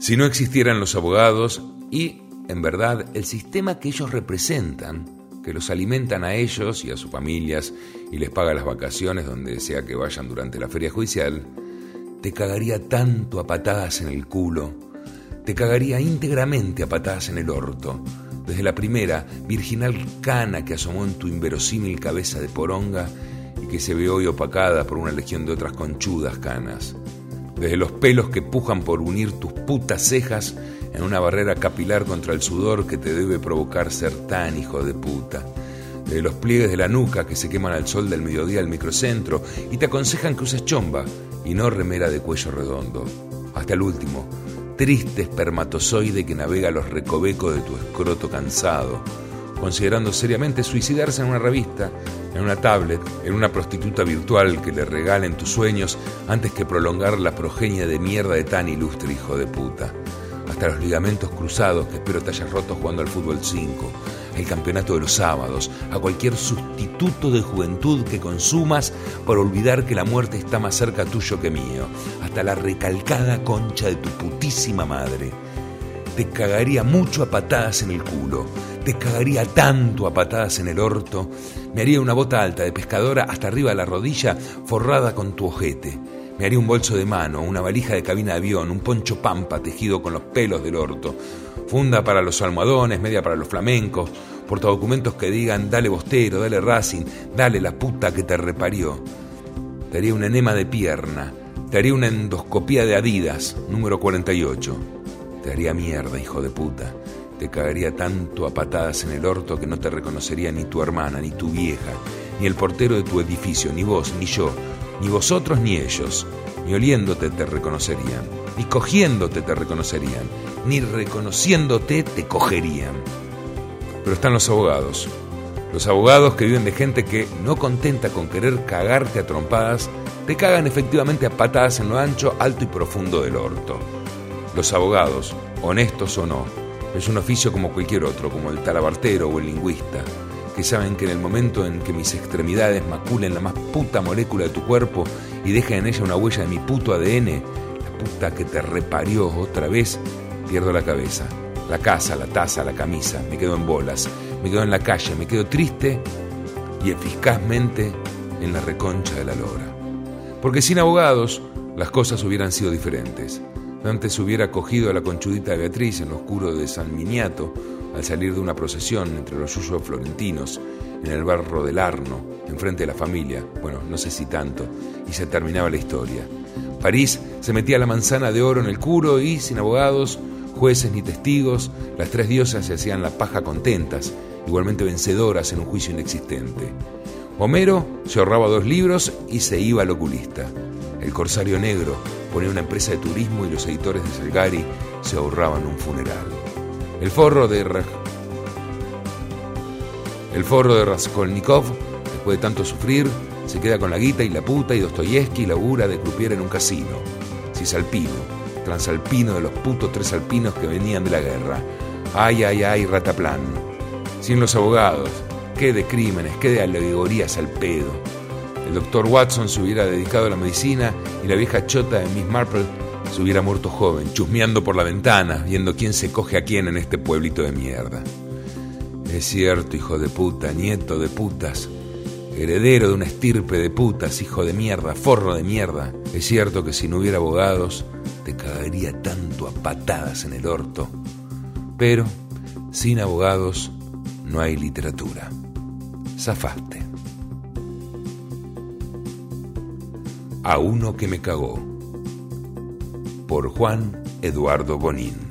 Si no existieran los abogados y, en verdad, el sistema que ellos representan, que los alimentan a ellos y a sus familias y les paga las vacaciones donde sea que vayan durante la feria judicial, te cagaría tanto a patadas en el culo, te cagaría íntegramente a patadas en el orto, desde la primera virginal cana que asomó en tu inverosímil cabeza de poronga y que se ve hoy opacada por una legión de otras conchudas canas desde los pelos que pujan por unir tus putas cejas en una barrera capilar contra el sudor que te debe provocar ser tan hijo de puta, desde los pliegues de la nuca que se queman al sol del mediodía al microcentro y te aconsejan que uses chomba y no remera de cuello redondo, hasta el último, triste espermatozoide que navega los recovecos de tu escroto cansado, considerando seriamente suicidarse en una revista, en una tablet, en una prostituta virtual que le regalen tus sueños antes que prolongar la progenia de mierda de tan ilustre hijo de puta. Hasta los ligamentos cruzados que espero te hayas roto jugando al fútbol 5, el campeonato de los sábados, a cualquier sustituto de juventud que consumas por olvidar que la muerte está más cerca tuyo que mío, hasta la recalcada concha de tu putísima madre. Te cagaría mucho a patadas en el culo te cagaría tanto a patadas en el orto, me haría una bota alta de pescadora hasta arriba de la rodilla forrada con tu ojete. Me haría un bolso de mano, una valija de cabina de avión, un poncho pampa tejido con los pelos del orto, funda para los almohadones, media para los flamencos, portadocumentos que digan dale bostero, dale racing, dale la puta que te reparió. Te haría un enema de pierna, te haría una endoscopía de Adidas, número 48. Te haría mierda, hijo de puta. Te cagaría tanto a patadas en el orto que no te reconocería ni tu hermana, ni tu vieja, ni el portero de tu edificio, ni vos, ni yo, ni vosotros, ni ellos. Ni oliéndote te reconocerían, ni cogiéndote te reconocerían, ni reconociéndote te cogerían. Pero están los abogados. Los abogados que viven de gente que, no contenta con querer cagarte a trompadas, te cagan efectivamente a patadas en lo ancho, alto y profundo del orto. Los abogados, honestos o no, es un oficio como cualquier otro, como el talabartero o el lingüista, que saben que en el momento en que mis extremidades maculen la más puta molécula de tu cuerpo y dejen en ella una huella de mi puto ADN, la puta que te reparió otra vez, pierdo la cabeza. La casa, la taza, la camisa, me quedo en bolas, me quedo en la calle, me quedo triste y eficazmente en la reconcha de la lora. Porque sin abogados las cosas hubieran sido diferentes. Antes hubiera cogido a la conchudita Beatriz en lo oscuro de San Miniato al salir de una procesión entre los suyos florentinos en el barro del Arno, enfrente de la familia, bueno, no sé si tanto, y se terminaba la historia. París se metía la manzana de oro en el curo y, sin abogados, jueces ni testigos, las tres diosas se hacían la paja contentas, igualmente vencedoras en un juicio inexistente. Homero se ahorraba dos libros y se iba al oculista. El corsario negro ponía una empresa de turismo y los editores de Salgari se ahorraban un funeral. El forro de el forro de Raskolnikov, después de tanto sufrir, se queda con la guita y la puta y Dostoyevsky labura de crupier en un casino. Cisalpino, transalpino de los putos tres alpinos que venían de la guerra. Ay, ay, ay, rataplan. Sin los abogados, qué de crímenes, qué de alegorías al pedo. El doctor Watson se hubiera dedicado a la medicina y la vieja chota de Miss Marple se hubiera muerto joven, chusmeando por la ventana, viendo quién se coge a quién en este pueblito de mierda. Es cierto, hijo de puta, nieto de putas, heredero de una estirpe de putas, hijo de mierda, forro de mierda. Es cierto que si no hubiera abogados, te cagaría tanto a patadas en el orto. Pero, sin abogados, no hay literatura. Zafaste. A uno que me cagó. Por Juan Eduardo Bonín.